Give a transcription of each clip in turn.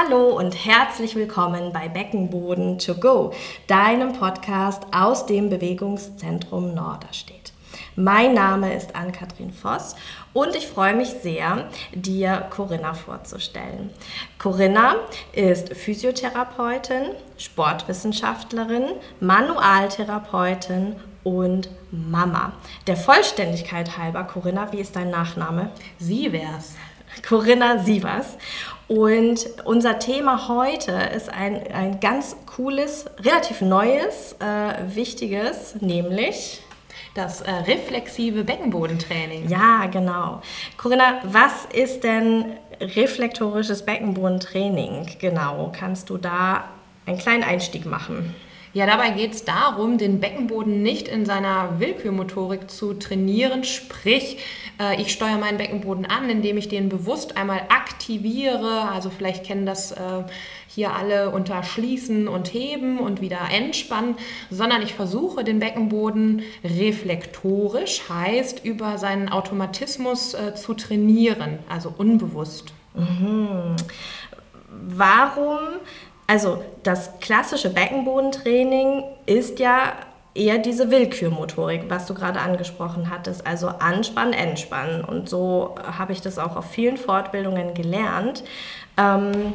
Hallo und herzlich willkommen bei Beckenboden to go, deinem Podcast aus dem Bewegungszentrum Norderstedt. Mein Name ist Ann-Kathrin Voss und ich freue mich sehr, dir Corinna vorzustellen. Corinna ist Physiotherapeutin, Sportwissenschaftlerin, Manualtherapeutin und Mama. Der Vollständigkeit halber, Corinna, wie ist dein Nachname? Sie wär's. Corinna Sievers. Und unser Thema heute ist ein, ein ganz cooles, relativ neues, äh, wichtiges, nämlich das äh, reflexive Beckenbodentraining. Ja, genau. Corinna, was ist denn reflektorisches Beckenbodentraining? Genau, kannst du da einen kleinen Einstieg machen? Ja, dabei geht es darum, den Beckenboden nicht in seiner Willkürmotorik zu trainieren. Sprich, äh, ich steuere meinen Beckenboden an, indem ich den bewusst einmal aktiviere. Also vielleicht kennen das äh, hier alle unter Schließen und Heben und wieder entspannen, sondern ich versuche den Beckenboden reflektorisch, heißt über seinen Automatismus äh, zu trainieren, also unbewusst. Mhm. Warum also das klassische Beckenbodentraining ist ja eher diese Willkürmotorik, was du gerade angesprochen hattest, also anspannen, entspannen. Und so habe ich das auch auf vielen Fortbildungen gelernt. Ähm,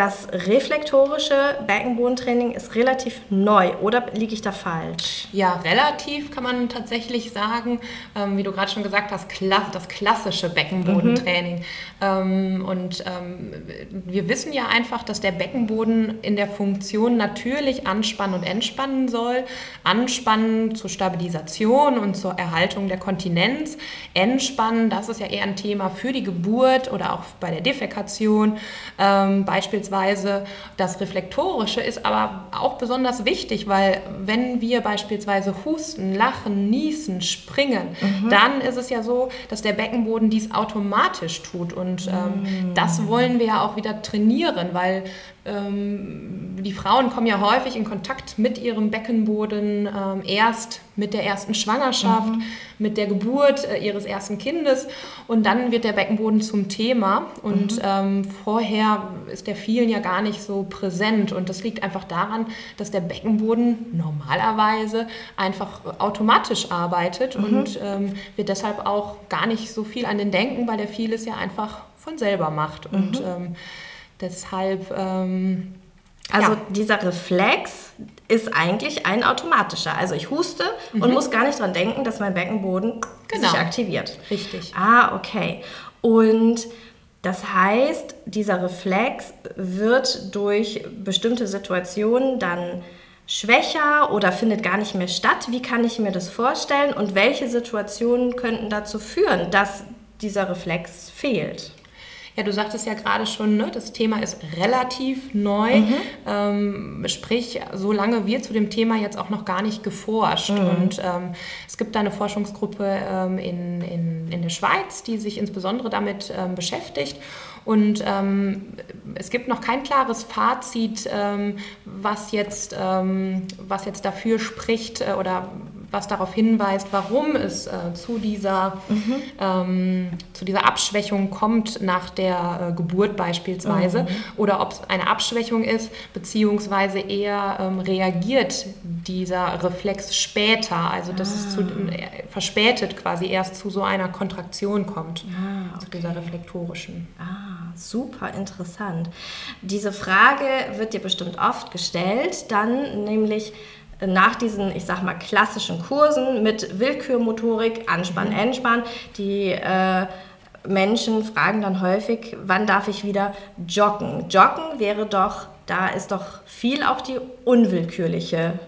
das reflektorische Beckenbodentraining ist relativ neu, oder liege ich da falsch? Ja, relativ kann man tatsächlich sagen. Ähm, wie du gerade schon gesagt hast, kla das klassische Beckenbodentraining. Mhm. Ähm, und ähm, wir wissen ja einfach, dass der Beckenboden in der Funktion natürlich anspannen und entspannen soll. Anspannen zur Stabilisation und zur Erhaltung der Kontinenz. Entspannen, das ist ja eher ein Thema für die Geburt oder auch bei der Defekation. Ähm, beispielsweise beispielsweise das Reflektorische ist aber auch besonders wichtig, weil wenn wir beispielsweise husten, lachen, niesen, springen, mhm. dann ist es ja so, dass der Beckenboden dies automatisch tut. Und ähm, mhm. das wollen wir ja auch wieder trainieren, weil ähm, die Frauen kommen ja häufig in Kontakt mit ihrem Beckenboden ähm, erst mit der ersten Schwangerschaft, mhm. mit der Geburt äh, ihres ersten Kindes und dann wird der Beckenboden zum Thema und mhm. ähm, vorher ist der vielen ja gar nicht so präsent und das liegt einfach daran, dass der Beckenboden normalerweise einfach automatisch arbeitet mhm. und ähm, wir deshalb auch gar nicht so viel an den denken, weil der vieles ja einfach von selber macht und mhm. ähm, Deshalb. Also ja. dieser Reflex ist eigentlich ein automatischer. Also ich huste mhm. und muss gar nicht dran denken, dass mein Beckenboden genau. sich aktiviert. Richtig. Ah, okay. Und das heißt, dieser Reflex wird durch bestimmte Situationen dann schwächer oder findet gar nicht mehr statt. Wie kann ich mir das vorstellen und welche Situationen könnten dazu führen, dass dieser Reflex fehlt? Ja, du sagtest ja gerade schon, ne, das Thema ist relativ neu. Mhm. Ähm, sprich, so lange wird zu dem Thema jetzt auch noch gar nicht geforscht. Mhm. Und ähm, es gibt da eine Forschungsgruppe ähm, in, in, in der Schweiz, die sich insbesondere damit ähm, beschäftigt. Und ähm, es gibt noch kein klares Fazit, ähm, was, jetzt, ähm, was jetzt dafür spricht äh, oder was darauf hinweist, warum es äh, zu, dieser, mhm. ähm, zu dieser Abschwächung kommt nach der äh, Geburt beispielsweise mhm. oder ob es eine Abschwächung ist, beziehungsweise eher ähm, reagiert dieser Reflex später, also dass ah. es zu, äh, verspätet quasi erst zu so einer Kontraktion kommt, ah, okay. zu dieser reflektorischen. Ah, super interessant. Diese Frage wird dir bestimmt oft gestellt, dann nämlich, nach diesen, ich sag mal, klassischen Kursen mit Willkürmotorik, Anspann, mhm. Entspann, die äh, Menschen fragen dann häufig, wann darf ich wieder joggen? Joggen wäre doch, da ist doch viel auch die unwillkürliche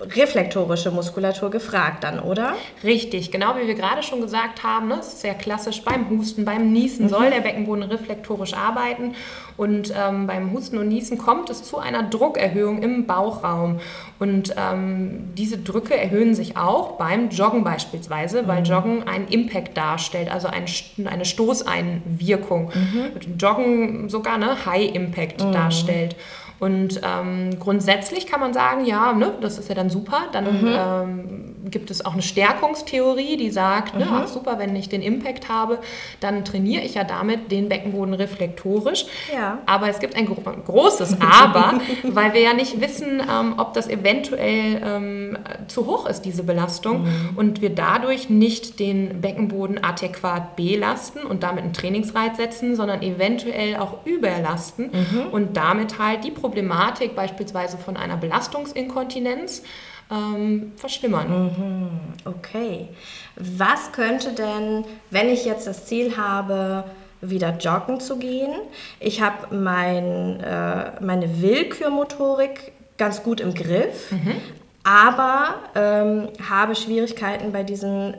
reflektorische Muskulatur gefragt dann, oder? Richtig, genau wie wir gerade schon gesagt haben, ne, das ist sehr klassisch, beim Husten, beim Niesen mhm. soll der Beckenboden reflektorisch arbeiten und ähm, beim Husten und Niesen kommt es zu einer Druckerhöhung im Bauchraum und ähm, diese Drücke erhöhen sich auch beim Joggen beispielsweise, weil mhm. Joggen einen Impact darstellt, also ein, eine Stoßeinwirkung. Mhm. Joggen sogar eine High Impact mhm. darstellt. Und ähm, grundsätzlich kann man sagen, ja, ne, das ist ja dann super, dann mhm. ähm, gibt es auch eine Stärkungstheorie, die sagt, ne, mhm. ne, ach super, wenn ich den Impact habe, dann trainiere ich ja damit den Beckenboden reflektorisch. Ja. Aber es gibt ein, gro großes Aber, weil wir ja nicht wissen, ähm, ob das eventuell ähm, zu hoch ist, diese Belastung, mhm. und wir dadurch nicht den Beckenboden adäquat belasten und damit einen Trainingsreiz setzen, sondern eventuell auch überlasten mhm. und damit halt die Problematik beispielsweise von einer Belastungsinkontinenz ähm, verschlimmern. Mhm. Okay. Was könnte denn, wenn ich jetzt das Ziel habe, wieder joggen zu gehen, ich habe mein, äh, meine Willkürmotorik ganz gut im Griff, mhm. aber ähm, habe Schwierigkeiten bei diesen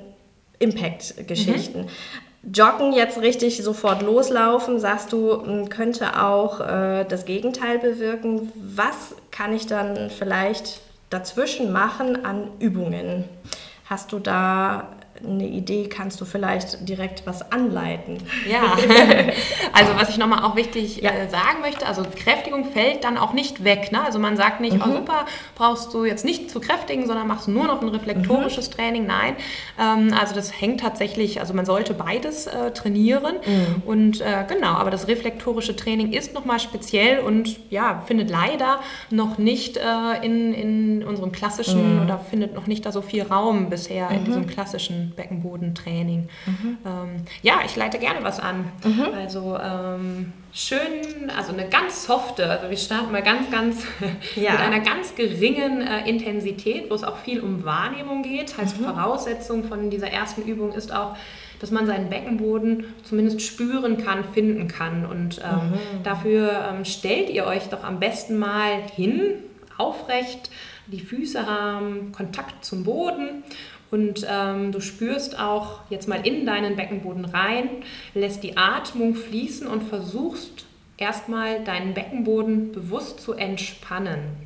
Impact-Geschichten. Mhm. Joggen jetzt richtig sofort loslaufen, sagst du, könnte auch äh, das Gegenteil bewirken. Was kann ich dann vielleicht dazwischen machen an Übungen? Hast du da eine Idee, kannst du vielleicht direkt was anleiten. Ja, also was ich nochmal auch wichtig ja. äh, sagen möchte, also Kräftigung fällt dann auch nicht weg. Ne? Also man sagt nicht, oh, mhm. oh super, brauchst du jetzt nicht zu kräftigen, sondern machst nur noch ein reflektorisches mhm. Training. Nein, ähm, also das hängt tatsächlich, also man sollte beides äh, trainieren. Mhm. Und äh, genau, aber das reflektorische Training ist nochmal speziell und ja, findet leider noch nicht äh, in, in unserem klassischen mhm. oder findet noch nicht da so viel Raum bisher in mhm. diesem klassischen Beckenbodentraining. Mhm. Ähm, ja, ich leite gerne was an. Mhm. Also ähm, schön, also eine ganz softe, also wir starten mal ganz, ganz ja. mit einer ganz geringen äh, Intensität, wo es auch viel um Wahrnehmung geht. Heißt, mhm. Voraussetzung von dieser ersten Übung ist auch, dass man seinen Beckenboden zumindest spüren kann, finden kann. Und ähm, mhm. dafür ähm, stellt ihr euch doch am besten mal hin, aufrecht, die Füße haben Kontakt zum Boden und ähm, du spürst auch jetzt mal in deinen Beckenboden rein, lässt die Atmung fließen und versuchst erstmal deinen Beckenboden bewusst zu entspannen.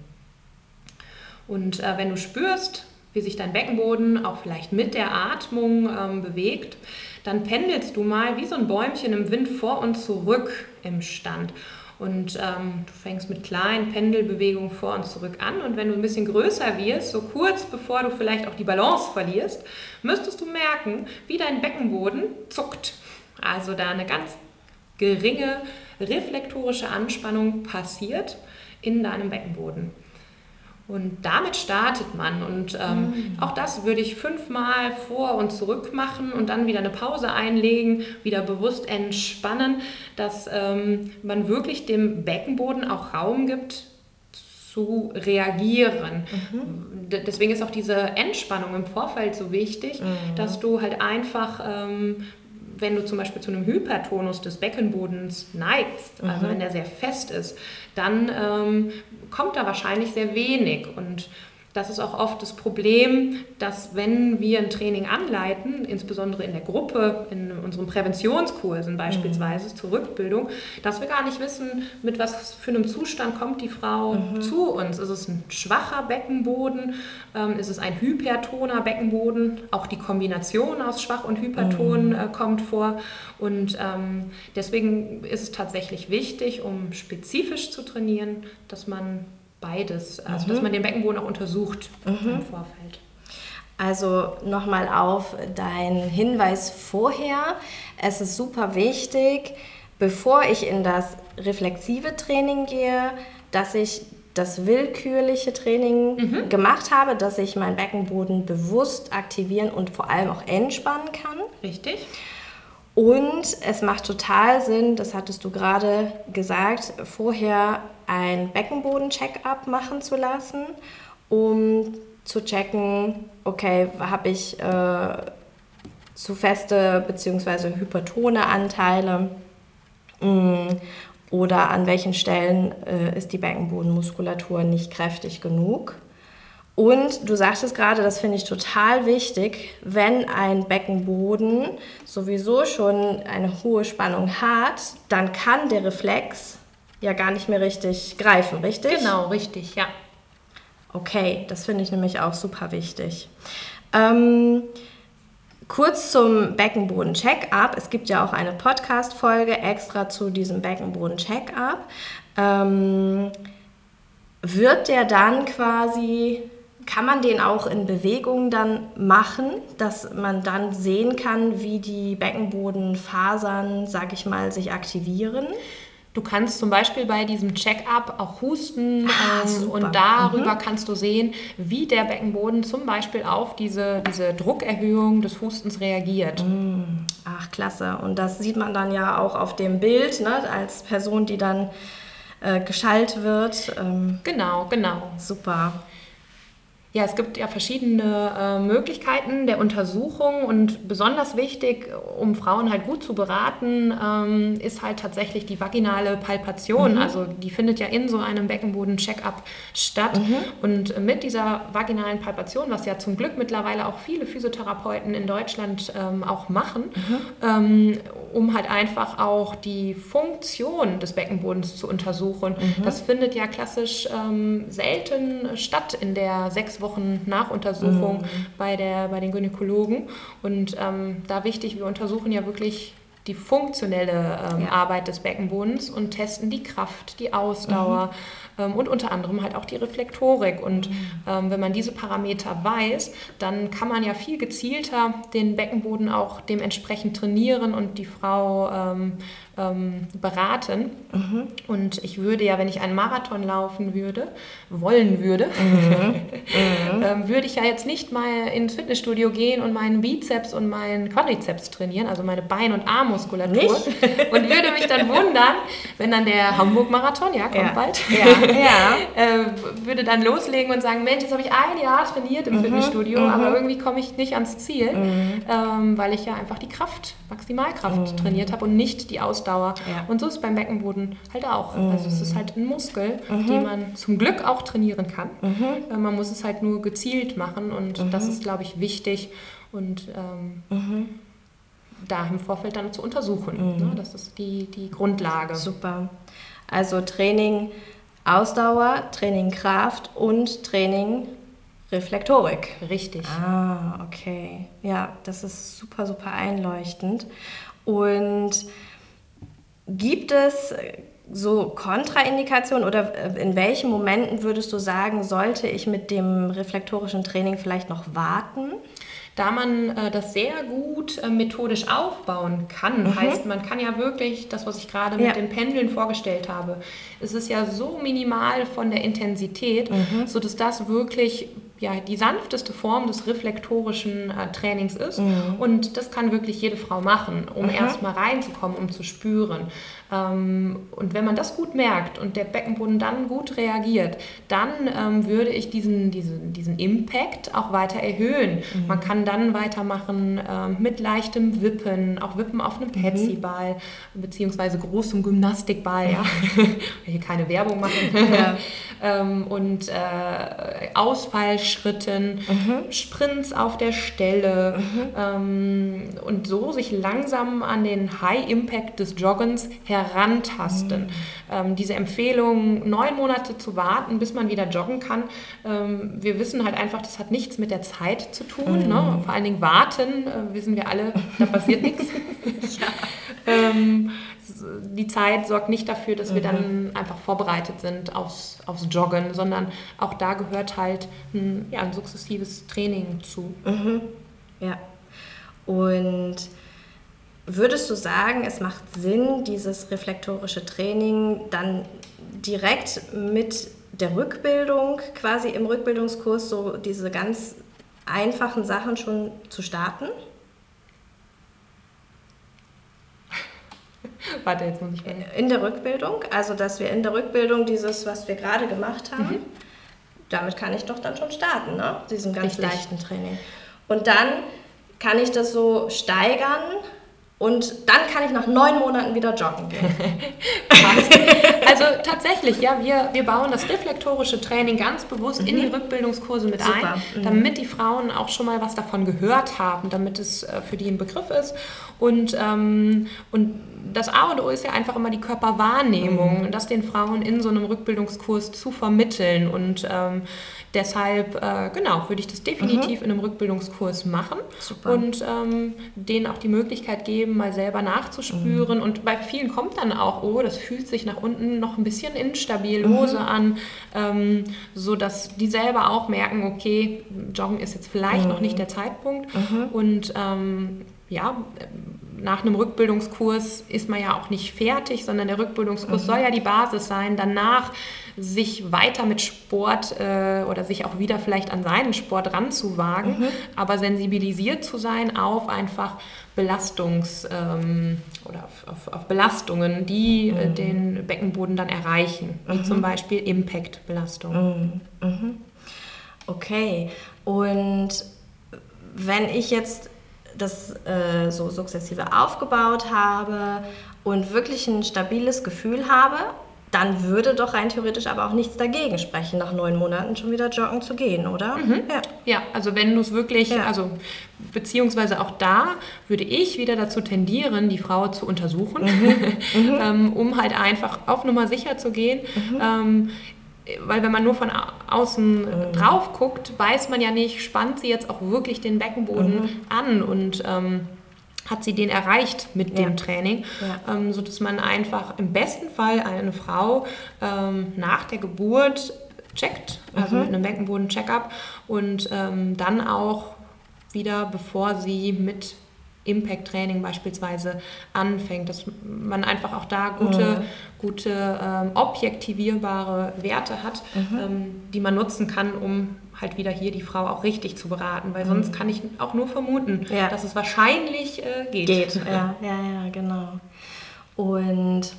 Und äh, wenn du spürst, wie sich dein Beckenboden auch vielleicht mit der Atmung ähm, bewegt, dann pendelst du mal wie so ein Bäumchen im Wind vor und zurück im Stand. Und ähm, du fängst mit kleinen Pendelbewegungen vor und zurück an. Und wenn du ein bisschen größer wirst, so kurz bevor du vielleicht auch die Balance verlierst, müsstest du merken, wie dein Beckenboden zuckt. Also da eine ganz geringe reflektorische Anspannung passiert in deinem Beckenboden. Und damit startet man. Und ähm, mhm. auch das würde ich fünfmal vor und zurück machen und dann wieder eine Pause einlegen, wieder bewusst entspannen, dass ähm, man wirklich dem Beckenboden auch Raum gibt, zu reagieren. Mhm. Deswegen ist auch diese Entspannung im Vorfeld so wichtig, mhm. dass du halt einfach ähm, wenn du zum Beispiel zu einem Hypertonus des Beckenbodens neigst, also mhm. wenn der sehr fest ist, dann ähm, kommt da wahrscheinlich sehr wenig. Und das ist auch oft das Problem, dass wenn wir ein Training anleiten, insbesondere in der Gruppe, in unseren Präventionskursen beispielsweise mhm. zur Rückbildung, dass wir gar nicht wissen, mit was für einem Zustand kommt die Frau mhm. zu uns. Ist es ein schwacher Beckenboden? Ähm, ist es ein hypertoner Beckenboden? Auch die Kombination aus schwach und hyperton mhm. äh, kommt vor. Und ähm, deswegen ist es tatsächlich wichtig, um spezifisch zu trainieren, dass man beides, also mhm. dass man den Beckenboden auch untersucht mhm. im Vorfeld. Also nochmal auf deinen Hinweis vorher. Es ist super wichtig, bevor ich in das reflexive Training gehe, dass ich das willkürliche Training mhm. gemacht habe, dass ich meinen Beckenboden bewusst aktivieren und vor allem auch entspannen kann. Richtig. Und es macht total Sinn, das hattest du gerade gesagt, vorher ein Beckenboden-Check-up machen zu lassen, um zu checken, okay, habe ich äh, zu feste bzw. hypertone Anteile mh, mm, oder an welchen Stellen äh, ist die Beckenbodenmuskulatur nicht kräftig genug. Und du sagtest gerade, das finde ich total wichtig, wenn ein Beckenboden sowieso schon eine hohe Spannung hat, dann kann der Reflex ja gar nicht mehr richtig greifen, richtig? Genau, richtig, ja. Okay, das finde ich nämlich auch super wichtig. Ähm, kurz zum Beckenboden-Check-up. Es gibt ja auch eine Podcast-Folge extra zu diesem Beckenboden-Check-up. Ähm, wird der dann quasi kann man den auch in Bewegung dann machen, dass man dann sehen kann, wie die Beckenbodenfasern, sag ich mal, sich aktivieren? Du kannst zum Beispiel bei diesem Check-up auch husten ah, ähm, und darüber mhm. kannst du sehen, wie der Beckenboden zum Beispiel auf diese, diese Druckerhöhung des Hustens reagiert. Mhm. Ach, klasse. Und das sieht man dann ja auch auf dem Bild, ne, als Person, die dann äh, geschallt wird. Ähm, genau, genau. Super. Ja, es gibt ja verschiedene äh, Möglichkeiten der Untersuchung und besonders wichtig, um Frauen halt gut zu beraten, ähm, ist halt tatsächlich die vaginale Palpation. Mhm. Also die findet ja in so einem Beckenboden-Check-up statt. Mhm. Und mit dieser vaginalen Palpation, was ja zum Glück mittlerweile auch viele Physiotherapeuten in Deutschland ähm, auch machen, mhm. ähm, um halt einfach auch die Funktion des Beckenbodens zu untersuchen. Mhm. Das findet ja klassisch ähm, selten statt in der sechs Wochen Nachuntersuchung mhm. bei, der, bei den Gynäkologen. Und ähm, da wichtig, wir untersuchen ja wirklich die funktionelle ähm, ja. Arbeit des Beckenbodens und testen die Kraft, die Ausdauer mhm. ähm, und unter anderem halt auch die Reflektorik. Und mhm. ähm, wenn man diese Parameter weiß, dann kann man ja viel gezielter den Beckenboden auch dementsprechend trainieren und die Frau ähm, ähm, beraten. Mhm. Und ich würde ja, wenn ich einen Marathon laufen würde, wollen würde, mhm. ähm, würde ich ja jetzt nicht mal ins Fitnessstudio gehen und meinen Bizeps und meinen Quadrizeps trainieren, also meine Bein- und Armmuskulatur. Und würde mich dann wundern, wenn dann der Hamburg-Marathon, ja, kommt ja. bald, ja. Ja. äh, würde dann loslegen und sagen, Mensch, jetzt habe ich ein Jahr trainiert im mhm. Fitnessstudio, mhm. aber irgendwie komme ich nicht ans Ziel, mhm. ähm, weil ich ja einfach die Kraft, Maximalkraft mhm. trainiert habe und nicht die Ausdauer. Ja. Und so ist es beim Beckenboden halt auch. Mhm. Also es ist halt ein Muskel, mhm. den man zum Glück auch trainieren kann. Äh, man muss es halt nur gezielt machen und das ist, glaube ich, wichtig. Und ähm. Da im Vorfeld dann zu untersuchen. Ne? Das ist die, die Grundlage. Super. Also Training Ausdauer, Training Kraft und Training Reflektorik. Richtig. Ah, okay. Ja, das ist super, super einleuchtend. Und Gibt es so Kontraindikationen oder äh, in welchen Momenten würdest du sagen, sollte ich mit dem reflektorischen Training vielleicht noch warten? Da man äh, das sehr gut äh, methodisch aufbauen kann, mhm. heißt, man kann ja wirklich das, was ich gerade mit ja. den Pendeln vorgestellt habe, es ist ja so minimal von der Intensität, mhm. sodass das wirklich ja, die sanfteste Form des reflektorischen äh, Trainings ist. Mhm. Und das kann wirklich jede Frau machen, um mhm. erst mal reinzukommen, um zu spüren. Ähm, und wenn man das gut merkt und der Beckenboden dann gut reagiert, dann ähm, würde ich diesen, diesen, diesen Impact auch weiter erhöhen. Mhm. Man kann dann weitermachen ähm, mit leichtem Wippen, auch Wippen auf einem mhm. Petsy-Ball, beziehungsweise großem Gymnastikball. Ja. Hier keine Werbung machen. Ja. ähm, und äh, Ausfallschritten, mhm. Sprints auf der Stelle mhm. ähm, und so sich langsam an den High Impact des Joggens herantasten. Mhm. Ähm, diese Empfehlung, neun Monate zu warten, bis man wieder joggen kann, ähm, wir wissen halt einfach, das hat nichts mit der Zeit zu tun. Ne? Mhm. Vor allen Dingen warten, äh, wissen wir alle, da passiert nichts. ja. Die Zeit sorgt nicht dafür, dass wir dann mhm. einfach vorbereitet sind aufs, aufs Joggen, sondern auch da gehört halt ein, ja, ein sukzessives Training zu. Mhm. Ja. Und würdest du sagen, es macht Sinn, dieses reflektorische Training dann direkt mit der Rückbildung, quasi im Rückbildungskurs, so diese ganz einfachen Sachen schon zu starten? Warte, jetzt muss ich mal. In der Rückbildung, also dass wir in der Rückbildung dieses, was wir gerade gemacht haben, mhm. damit kann ich doch dann schon starten, ne? Diesem ganz Richtig. leichten Training. Und dann kann ich das so steigern und dann kann ich nach neun Monaten wieder joggen gehen. also tatsächlich, ja, wir, wir bauen das reflektorische Training ganz bewusst mhm. in die mhm. Rückbildungskurse mit Super. ein, mhm. damit die Frauen auch schon mal was davon gehört haben, damit es äh, für die ein Begriff ist. Und, ähm, und das A und O ist ja einfach immer die Körperwahrnehmung mhm. das den Frauen in so einem Rückbildungskurs zu vermitteln. Und ähm, deshalb, äh, genau, würde ich das definitiv mhm. in einem Rückbildungskurs machen Super. und ähm, denen auch die Möglichkeit geben, mal selber nachzuspüren. Mhm. Und bei vielen kommt dann auch, oh, das fühlt sich nach unten noch ein bisschen instabil, mhm. lose an, ähm, sodass die selber auch merken, okay, Joggen ist jetzt vielleicht noch nicht mhm. der Zeitpunkt. Mhm. Und ähm, ja, nach einem Rückbildungskurs ist man ja auch nicht fertig, sondern der Rückbildungskurs mhm. soll ja die Basis sein. Danach sich weiter mit Sport äh, oder sich auch wieder vielleicht an seinen Sport ranzuwagen, mhm. aber sensibilisiert zu sein auf einfach Belastungs- ähm, oder auf, auf, auf, Belastungen, die äh, mhm. den Beckenboden dann erreichen, wie mhm. zum Beispiel Impact-Belastung. Mhm. Mhm. Okay, und wenn ich jetzt das äh, so sukzessive aufgebaut habe und wirklich ein stabiles Gefühl habe, dann würde doch rein theoretisch aber auch nichts dagegen sprechen, nach neun Monaten schon wieder joggen zu gehen, oder? Mhm. Ja. ja. also wenn du es wirklich, ja. also beziehungsweise auch da würde ich wieder dazu tendieren, die Frau zu untersuchen, mhm. Mhm. ähm, um halt einfach auf Nummer sicher zu gehen. Mhm. Ähm, weil wenn man nur von außen mhm. drauf guckt, weiß man ja nicht, spannt sie jetzt auch wirklich den Beckenboden mhm. an und ähm, hat sie den erreicht mit ja. dem Training, ja. ähm, sodass man einfach im besten Fall eine Frau ähm, nach der Geburt checkt, also mhm. mit einem Beckenboden-Checkup und ähm, dann auch wieder, bevor sie mit Impact-Training beispielsweise anfängt, dass man einfach auch da gute, mhm. gute ähm, objektivierbare Werte hat, mhm. ähm, die man nutzen kann, um halt wieder hier die Frau auch richtig zu beraten, weil sonst mhm. kann ich auch nur vermuten, ja. dass es wahrscheinlich äh, geht. Geht, ja, ja, ja, genau. Und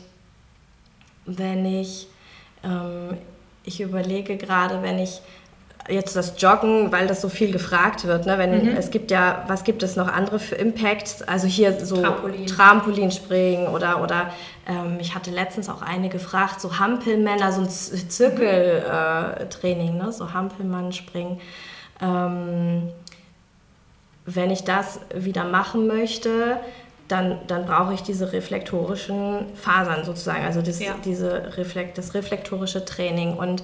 wenn ich, ähm, ich überlege gerade, wenn ich jetzt das Joggen, weil das so viel gefragt wird. Ne? Wenn, mhm. Es gibt ja, was gibt es noch andere für Impacts? Also hier so Trampolin. Trampolinspringen oder, oder ähm, ich hatte letztens auch eine gefragt, so Hampelmänner, so ein Zirkeltraining, mhm. äh, ne? so Hampelmann springen. Ähm, wenn ich das wieder machen möchte, dann, dann brauche ich diese reflektorischen Fasern sozusagen, also das, ja. diese Reflekt, das reflektorische Training. Und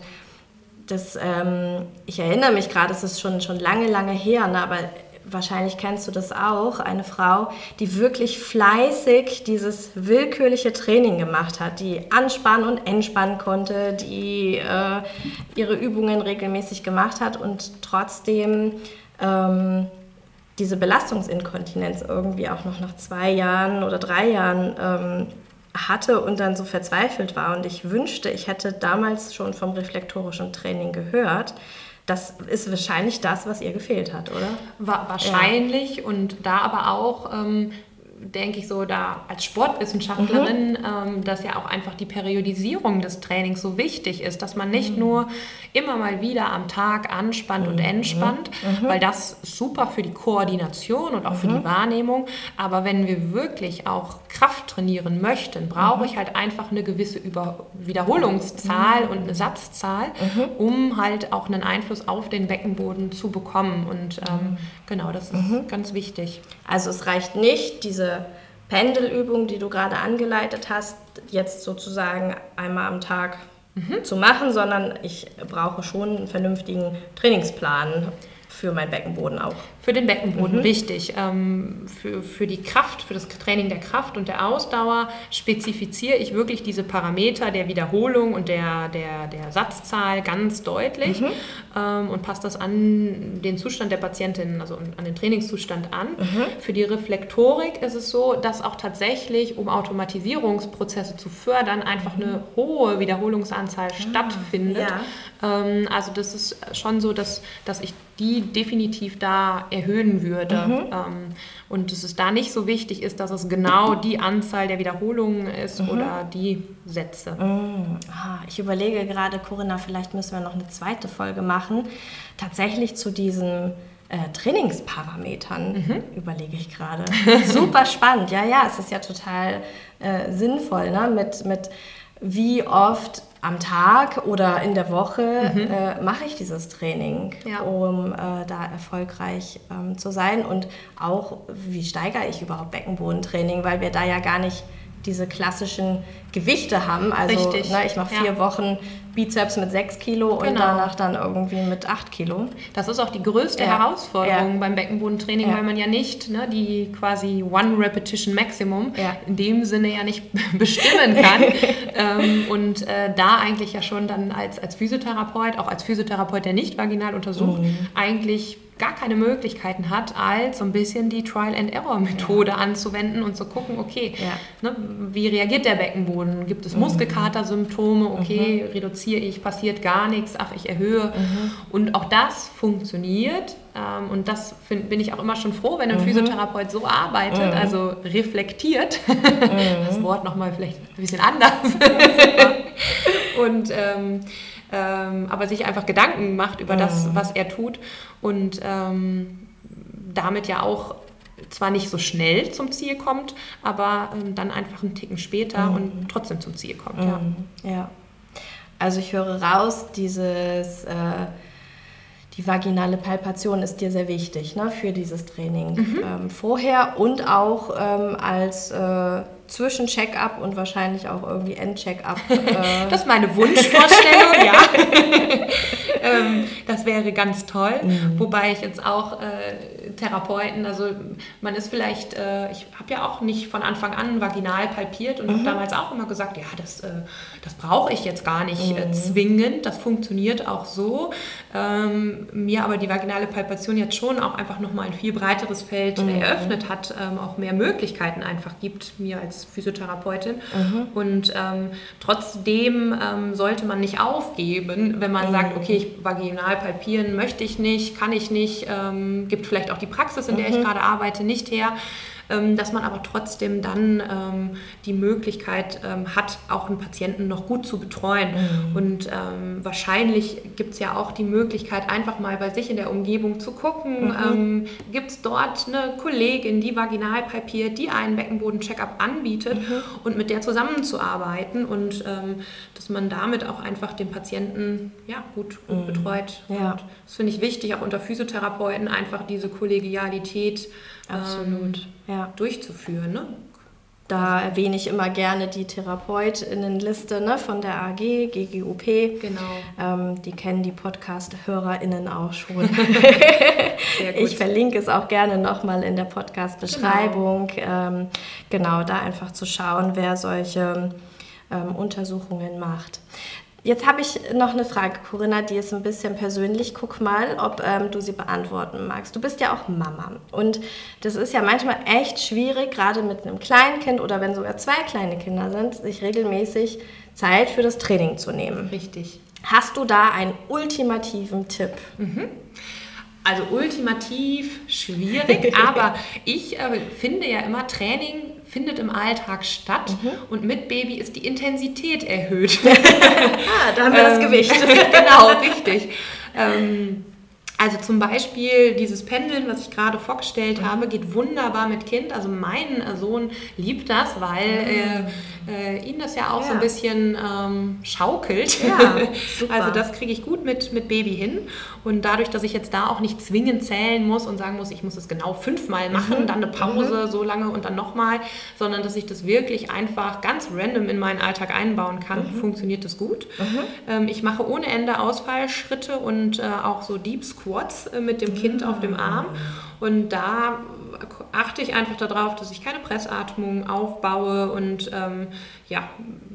das, ähm, ich erinnere mich gerade, es ist schon, schon lange, lange her, ne, aber wahrscheinlich kennst du das auch, eine Frau, die wirklich fleißig dieses willkürliche Training gemacht hat, die anspannen und entspannen konnte, die äh, ihre Übungen regelmäßig gemacht hat und trotzdem ähm, diese Belastungsinkontinenz irgendwie auch noch nach zwei Jahren oder drei Jahren ähm, hatte und dann so verzweifelt war. Und ich wünschte, ich hätte damals schon vom reflektorischen Training gehört. Das ist wahrscheinlich das, was ihr gefehlt hat, oder? War, wahrscheinlich ja. und da aber auch ähm, denke ich so, da als Sportwissenschaftlerin, mhm. ähm, dass ja auch einfach die Periodisierung des Trainings so wichtig ist, dass man nicht mhm. nur immer mal wieder am Tag anspannt mhm. und entspannt, mhm. weil das super für die Koordination und auch für die mhm. Wahrnehmung, aber wenn wir wirklich auch Kraft trainieren möchten, brauche mhm. ich halt einfach eine gewisse Über Wiederholungszahl und eine Satzzahl, um halt auch einen Einfluss auf den Beckenboden zu bekommen und ähm, genau, das ist ganz wichtig. Also es reicht nicht, diese Pendelübung, die du gerade angeleitet hast, jetzt sozusagen einmal am Tag mhm. zu machen, sondern ich brauche schon einen vernünftigen Trainingsplan für meinen Beckenboden auch. Für den Beckenboden, mhm. richtig. Ähm, für, für die Kraft, für das Training der Kraft und der Ausdauer spezifiziere ich wirklich diese Parameter der Wiederholung und der, der, der Satzzahl ganz deutlich mhm. ähm, und passe das an den Zustand der Patientin, also an den Trainingszustand an. Mhm. Für die Reflektorik ist es so, dass auch tatsächlich, um Automatisierungsprozesse zu fördern, einfach eine hohe Wiederholungsanzahl ah, stattfindet. Ja. Ähm, also das ist schon so, dass, dass ich die definitiv da erhöhen würde. Mhm. Ähm, und dass es da nicht so wichtig ist, dass es genau die Anzahl der Wiederholungen ist mhm. oder die Sätze. Mhm. ich überlege gerade, Corinna, vielleicht müssen wir noch eine zweite Folge machen. Tatsächlich zu diesen äh, Trainingsparametern mhm. überlege ich gerade. Super spannend. Ja, ja, es ist ja total äh, sinnvoll, ne? mit, mit wie oft am Tag oder in der Woche mhm. äh, mache ich dieses Training, ja. um äh, da erfolgreich ähm, zu sein und auch, wie steigere ich überhaupt Beckenbodentraining, weil wir da ja gar nicht diese klassischen Gewichte haben. Also Richtig, ne, ich mache vier ja. Wochen Bizeps mit 6 Kilo und Genau. danach dann irgendwie mit 8 Kilo. Das ist auch die größte Ja. Herausforderung Ja. beim Beckenbodentraining, Ja. weil man ja nicht ne, die quasi One Repetition Maximum Ja. in dem Sinne ja nicht bestimmen kann. ähm, und äh, da eigentlich ja schon dann als, als Physiotherapeut, auch als Physiotherapeut, der nicht vaginal untersucht, Mhm. eigentlich gar keine Möglichkeiten hat, als so ein bisschen die Trial-and-Error-Methode anzuwenden und zu gucken, okay, Ja. ne, wie reagiert der Beckenboden? Gibt es Muskelkatersymptome? Okay, reduziere ich, passiert gar nichts, ach, ich erhöhe. Und auch das funktioniert. Ähm, und das find, bin ich auch immer schon froh, wenn ein Physiotherapeut so arbeitet, also reflektiert. Das Wort nochmal vielleicht ein bisschen anders. und ähm, ähm, aber sich einfach Gedanken macht über das, was er tut und ähm, damit ja auch zwar nicht so schnell zum Ziel kommt, aber ähm, dann einfach einen Ticken später und trotzdem zum Ziel kommt. Ja. Ja. Also ich höre raus, dieses, äh, die vaginale Palpation ist dir sehr wichtig ne, für dieses Training. Ähm, vorher und auch ähm, als äh, Zwischen-Check-up und wahrscheinlich auch irgendwie End-Check-up. Äh, Das ist meine Wunschvorstellung, ja. ähm, das wäre ganz toll. Wobei ich jetzt auch äh, Therapeuten, also man ist vielleicht, äh, ich habe ja auch nicht von Anfang an vaginal palpiert und habe damals auch immer gesagt, ja, das, äh, das brauche ich jetzt gar nicht äh, zwingend, das funktioniert auch so. Ähm, mir aber die vaginale Palpation jetzt schon auch einfach nochmal ein viel breiteres Feld eröffnet hat, ähm, auch mehr Möglichkeiten einfach gibt, mir als Physiotherapeutin. Und ähm, trotzdem ähm, sollte man nicht aufgeben, wenn man sagt, okay, ich vaginal palpieren möchte ich nicht, kann ich nicht, ähm, gibt vielleicht auch die Praxis, in der ich gerade arbeite, nicht her. Ähm, dass man aber trotzdem dann ähm, die Möglichkeit ähm, hat, auch einen Patienten noch gut zu betreuen. Und ähm, wahrscheinlich gibt es ja auch die Möglichkeit, einfach mal bei sich in der Umgebung zu gucken, ähm, gibt es dort eine Kollegin, die vaginal palpiert, die einen Beckenboden-Check-up anbietet und mit der zusammenzuarbeiten und dass man damit auch einfach den Patienten ja, gut, gut betreut. Ja. Und das finde ich wichtig, auch unter Physiotherapeuten einfach diese Kollegialität Absolut, ähm, ja. durchzuführen. Ne? Da erwähne ich immer gerne die TherapeutInnenliste ne, von der AG, GGUP. Genau. Ähm, die kennen die Podcast-HörerInnen auch schon. Ich verlinke es auch gerne nochmal in der Podcast-Beschreibung. Ähm, genau, da einfach zu schauen, wer solche ähm, Untersuchungen macht. Jetzt habe ich noch eine Frage, Corinna, die ist ein bisschen persönlich. Guck mal, ob ähm, du sie beantworten magst. Du bist ja auch Mama. Und das ist ja manchmal echt schwierig, gerade mit einem kleinen Kind oder wenn sogar zwei kleine Kinder sind, sich regelmäßig Zeit für das Training zu nehmen. Richtig. Hast du da einen ultimativen Tipp? Also ultimativ schwierig, aber ich äh, finde ja immer, Training findet im Alltag statt und mit Baby ist die Intensität erhöht. Ah, da haben wir das Ähm, Gewicht. genau, richtig. Ähm, also zum Beispiel dieses Pendeln, was ich gerade vorgestellt habe, geht wunderbar mit Kind. Also mein Sohn liebt das, weil äh, äh, ihn das ja auch so ein Ja. bisschen ähm, schaukelt. Ja. Also das kriege ich gut mit, mit Baby hin. Und dadurch, dass ich jetzt da auch nicht zwingend zählen muss und sagen muss, ich muss es genau fünfmal machen, dann eine Pause so lange und dann nochmal, sondern dass ich das wirklich einfach ganz random in meinen Alltag einbauen kann, funktioniert das gut. Ähm, ich mache ohne Ende Ausfallschritte und äh, auch so Deep Squats äh, mit dem Kind auf dem Arm. Und da achte ich einfach darauf, dass ich keine Pressatmung aufbaue und ähm, ja,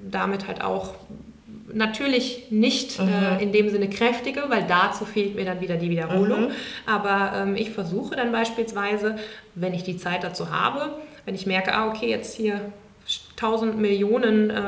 damit halt auch natürlich nicht äh, in dem Sinne kräftige, weil dazu fehlt mir dann wieder die Wiederholung. Aber ähm, ich versuche dann beispielsweise, wenn ich die Zeit dazu habe, wenn ich merke, ah, okay, jetzt hier tausend Millionen äh,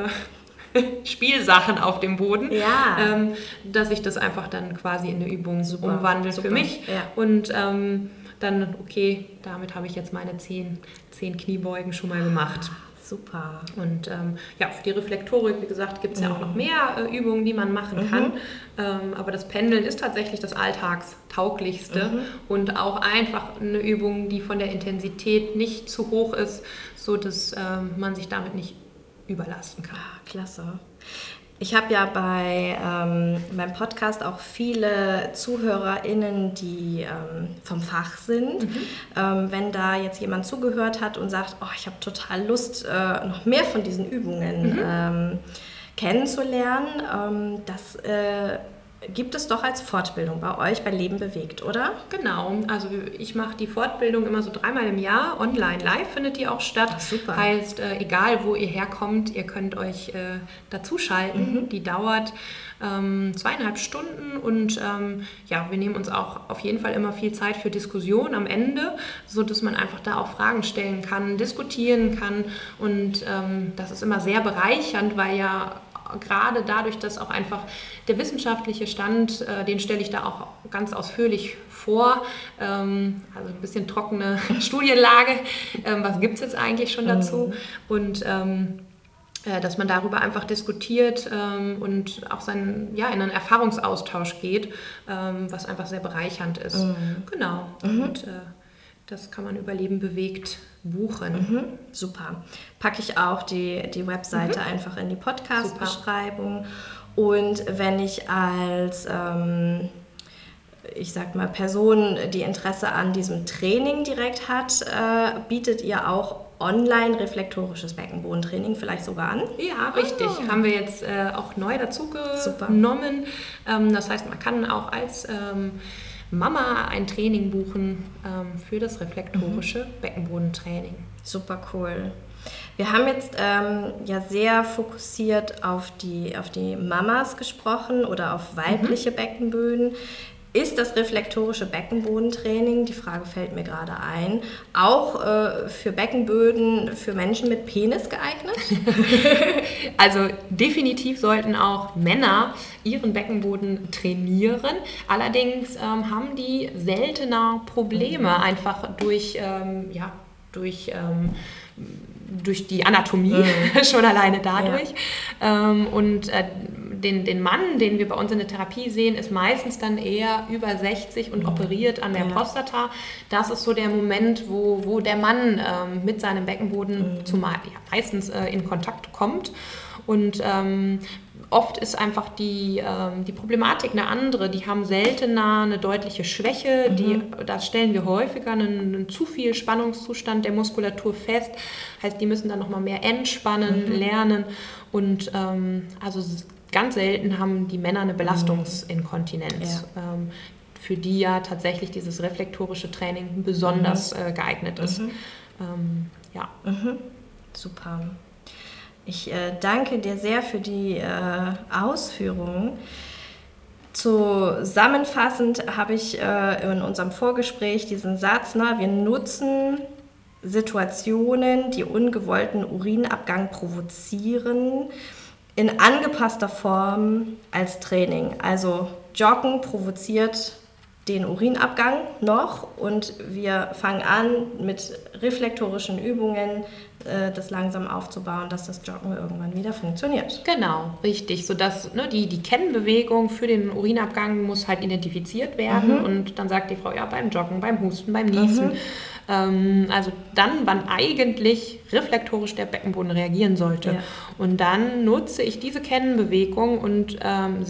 Spielsachen auf dem Boden, Ja. ähm, dass ich das einfach dann quasi in eine Übung Super, umwandle super, für mich. ja. Und ähm, dann, okay, damit habe ich jetzt meine zehn, zehn Kniebeugen schon mal gemacht. Super. Und ähm, ja, für die Reflektorik, wie gesagt, gibt es ja auch noch mehr äh, Übungen, die man machen kann. Ähm, aber das Pendeln ist tatsächlich das alltagstauglichste und auch einfach eine Übung, die von der Intensität nicht zu hoch ist, so dass ähm, man sich damit nicht überlasten kann. Ah, klasse. Ich habe ja bei ähm, meinem Podcast auch viele ZuhörerInnen, die ähm, vom Fach sind. Mhm. Ähm, wenn da jetzt jemand zugehört hat und sagt, oh, ich habe total Lust, äh, noch mehr von diesen Übungen mhm. Ähm, kennenzulernen, ähm, das äh, gibt es doch als Fortbildung bei euch bei Leben bewegt, oder? Genau, also ich mache die Fortbildung immer so dreimal im Jahr, online, live findet die auch statt. Ach, super. Heißt, äh, egal wo ihr herkommt, ihr könnt euch äh, dazuschalten. Mhm. Die dauert ähm, zweieinhalb Stunden und ähm, ja, wir nehmen uns auch auf jeden Fall immer viel Zeit für Diskussion am Ende, sodass man einfach da auch Fragen stellen kann, diskutieren kann und ähm, das ist immer sehr bereichernd, weil ja gerade dadurch, dass auch einfach der wissenschaftliche Stand, äh, den stelle ich da auch ganz ausführlich vor. Ähm, also ein bisschen trockene Studienlage. Ähm, was gibt es jetzt eigentlich schon dazu? Mhm. Und ähm, äh, dass man darüber einfach diskutiert ähm, und auch seinen, ja, in einen Erfahrungsaustausch geht, ähm, was einfach sehr bereichernd ist. Mhm. Genau. Mhm. Und äh, das kann man über Leben bewegt buchen. Mhm, super. Packe ich auch die, die Webseite mhm. einfach in die Podcast-Beschreibung. Und wenn ich als, ähm, ich sag mal, Person, die Interesse an diesem Training direkt hat, äh, bietet ihr auch online reflektorisches Beckenbodentraining vielleicht sogar an? Ja, richtig. Oh. Haben wir jetzt äh, auch neu dazu genommen. Ähm, das heißt, man kann auch als ähm, Mama ein Training buchen ähm, für das reflektorische mhm. Beckenbodentraining. Super cool. Wir haben jetzt ähm, ja sehr fokussiert auf die, auf die Mamas gesprochen oder auf weibliche mhm. Beckenböden. Ist das reflektorische Beckenbodentraining, die Frage fällt mir gerade ein, auch äh, für Beckenböden für Menschen mit Penis geeignet? also definitiv sollten auch Männer ihren Beckenboden trainieren. Allerdings ähm, haben die seltener Probleme, einfach durch, ähm, ja, durch ähm, durch die Anatomie, mhm. schon alleine dadurch. Ja. Ähm, und äh, den, den Mann, den wir bei uns in der Therapie sehen, ist meistens dann eher über 60 und mhm. operiert an der ja. Prostata. Das ist so der Moment, wo, wo der Mann ähm, mit seinem Beckenboden mhm. zumal, ja, meistens äh, in Kontakt kommt. Und ähm, oft ist einfach die, ähm, die Problematik eine andere. Die haben seltener eine deutliche Schwäche. Mhm. Die, da stellen wir häufiger einen, einen, zu viel Spannungszustand der Muskulatur fest. Heißt, die müssen dann nochmal mehr entspannen, mhm. lernen. Und ähm, also ganz selten haben die Männer eine Belastungsinkontinenz. Ja. Ähm, für die ja tatsächlich dieses reflektorische Training besonders mhm. äh, geeignet ist. Mhm. Ähm, ja. Mhm. Super. Ich äh, danke dir sehr für die äh, Ausführungen. Zusammenfassend habe ich äh, in unserem Vorgespräch diesen Satz, ne, wir nutzen Situationen, die ungewollten Urinabgang provozieren, in angepasster Form als Training. Also Joggen provoziert den Urinabgang noch und wir fangen an mit reflektorischen Übungen äh, das langsam aufzubauen, dass das Joggen irgendwann wieder funktioniert. Genau, richtig. Sodass ne, die, die Kennbewegung für den Urinabgang muss halt identifiziert werden mhm. und dann sagt die Frau, ja, beim Joggen, beim Husten, beim Niesen. Mhm. Ähm, also dann, wann eigentlich reflektorisch der Beckenboden reagieren sollte. Ja. Und dann nutze ich diese Kennbewegung und ähm,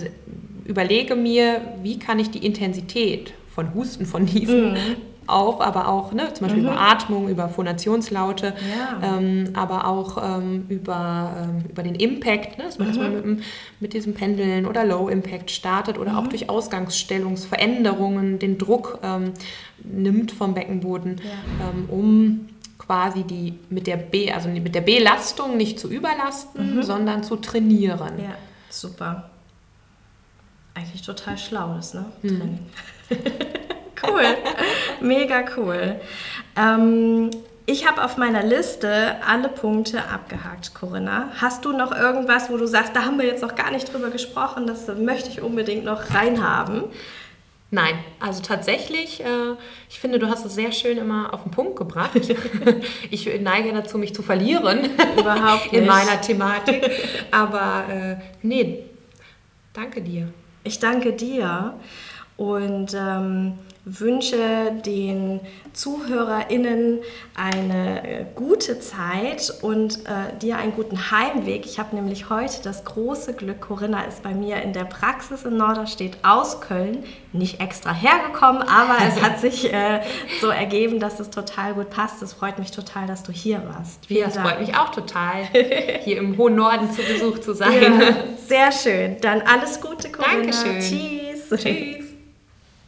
überlege mir, wie kann ich die Intensität von Husten, von Niesen mhm. Auf, aber auch ne, zum Beispiel mhm. über Atmung, über Phonationslaute, ja. ähm, aber auch ähm, über, ähm, über den Impact, ne, dass man mhm. erstmal mit, mit diesem Pendeln oder Low Impact startet oder auch mhm. durch Ausgangsstellungsveränderungen den Druck ähm, nimmt vom Beckenboden, ja. Ähm, um quasi die mit der B, also mit der Belastung nicht zu überlasten, mhm. sondern zu trainieren. Ja, super eigentlich total schlau ist, ne? Mhm. cool, mega cool. Ähm, ich habe auf meiner Liste alle Punkte abgehakt, Corinna. Hast du noch irgendwas, wo du sagst, da haben wir jetzt noch gar nicht drüber gesprochen, das möchte ich unbedingt noch reinhaben? Nein, also tatsächlich, äh, ich finde, du hast es sehr schön immer auf den Punkt gebracht. ich neige dazu, mich zu verlieren. Überhaupt nicht. In meiner Thematik. Aber äh, nee, danke dir. Ich danke dir. und ähm, wünsche den ZuhörerInnen eine äh, gute Zeit und äh, dir einen guten Heimweg. Ich habe nämlich heute das große Glück, Corinna ist bei mir in der Praxis in Norderstedt aus Köln, nicht extra hergekommen, aber es hat sich äh, so ergeben, dass es total gut passt. Es freut mich total, dass du hier warst. Vielen ja, es freut mich auch total, hier im hohen Norden zu Besuch zu sein. Ja, sehr schön. Dann alles Gute, Corinna. Dankeschön. Tschüss. Tschüss.